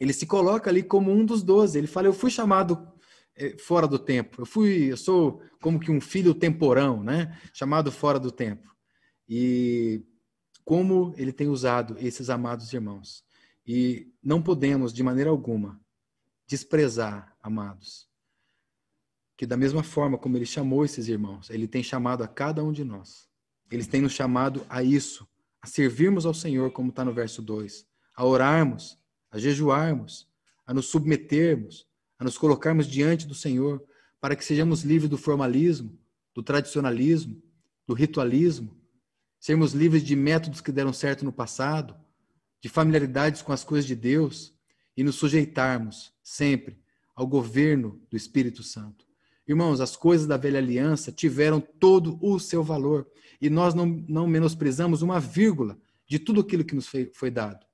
ele se coloca ali como um dos doze. Ele fala: eu fui chamado eh, fora do tempo. Eu fui, eu sou como que um filho temporão, né? Chamado fora do tempo. E como ele tem usado esses amados irmãos. E não podemos, de maneira alguma, desprezar, amados, que da mesma forma como ele chamou esses irmãos, ele tem chamado a cada um de nós. Eles têm nos chamado a isso, a servirmos ao Senhor, como está no verso 2, a orarmos, a jejuarmos, a nos submetermos, a nos colocarmos diante do Senhor, para que sejamos livres do formalismo, do tradicionalismo, do ritualismo, sermos livres de métodos que deram certo no passado, de familiaridades com as coisas de Deus e nos sujeitarmos sempre ao governo do Espírito Santo. Irmãos, as coisas da velha aliança tiveram todo o seu valor e nós não, não menosprezamos uma vírgula de tudo aquilo que nos foi, foi dado.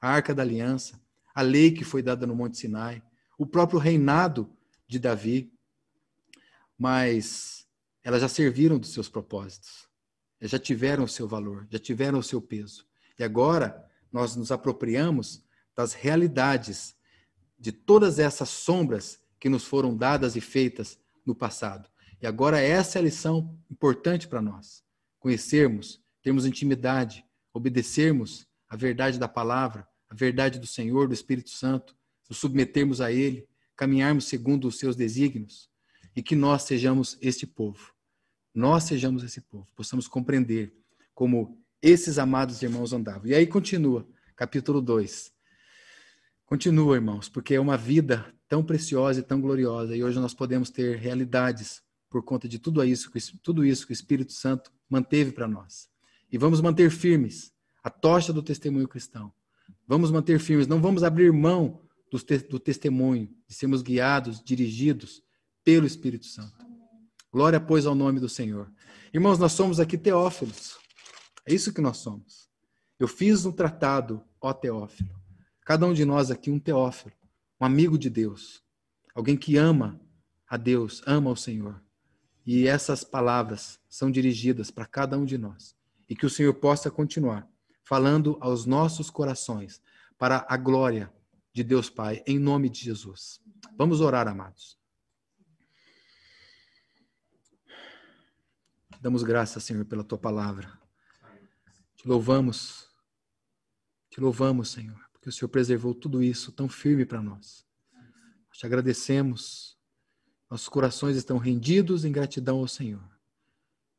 A arca da aliança, a lei que foi dada no Monte Sinai, o próprio reinado de Davi, mas elas já serviram dos seus propósitos já tiveram o seu valor, já tiveram o seu peso. E agora nós nos apropriamos das realidades de todas essas sombras que nos foram dadas e feitas no passado. E agora essa é a lição importante para nós. Conhecermos, termos intimidade, obedecermos a verdade da palavra, a verdade do Senhor, do Espírito Santo, nos submetermos a Ele, caminharmos segundo os seus desígnios e que nós sejamos este povo nós sejamos esse povo, possamos compreender como esses amados irmãos andavam. E aí continua, capítulo 2. Continua, irmãos, porque é uma vida tão preciosa e tão gloriosa, e hoje nós podemos ter realidades por conta de tudo isso, tudo isso que o Espírito Santo manteve para nós. E vamos manter firmes a tocha do testemunho cristão. Vamos manter firmes, não vamos abrir mão do, do testemunho, de sermos guiados, dirigidos pelo Espírito Santo. Glória, pois, ao nome do Senhor. Irmãos, nós somos aqui teófilos. É isso que nós somos. Eu fiz um tratado, ó Teófilo. Cada um de nós aqui, um Teófilo, um amigo de Deus, alguém que ama a Deus, ama o Senhor. E essas palavras são dirigidas para cada um de nós. E que o Senhor possa continuar falando aos nossos corações para a glória de Deus Pai, em nome de Jesus. Vamos orar, amados. Damos graças, Senhor, pela tua palavra. Te louvamos. Te louvamos, Senhor, porque o Senhor preservou tudo isso tão firme para nós. Nós te agradecemos. Nossos corações estão rendidos em gratidão ao Senhor.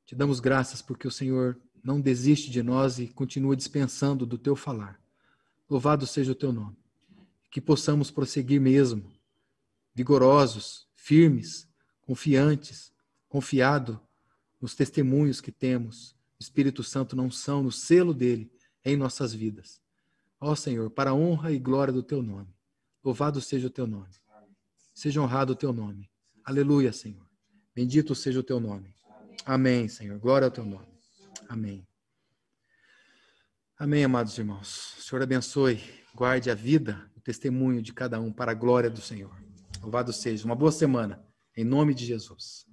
Te damos graças porque o Senhor não desiste de nós e continua dispensando do teu falar. Louvado seja o teu nome. Que possamos prosseguir mesmo, vigorosos, firmes, confiantes, confiado nos testemunhos que temos, o Espírito Santo não são no selo dele em nossas vidas. Ó Senhor, para a honra e glória do teu nome. Louvado seja o teu nome. Seja honrado o teu nome. Aleluia, Senhor. Bendito seja o teu nome. Amém, Senhor. Glória ao teu nome. Amém. Amém, amados irmãos. O Senhor abençoe, guarde a vida, o testemunho de cada um para a glória do Senhor. Louvado seja. Uma boa semana, em nome de Jesus.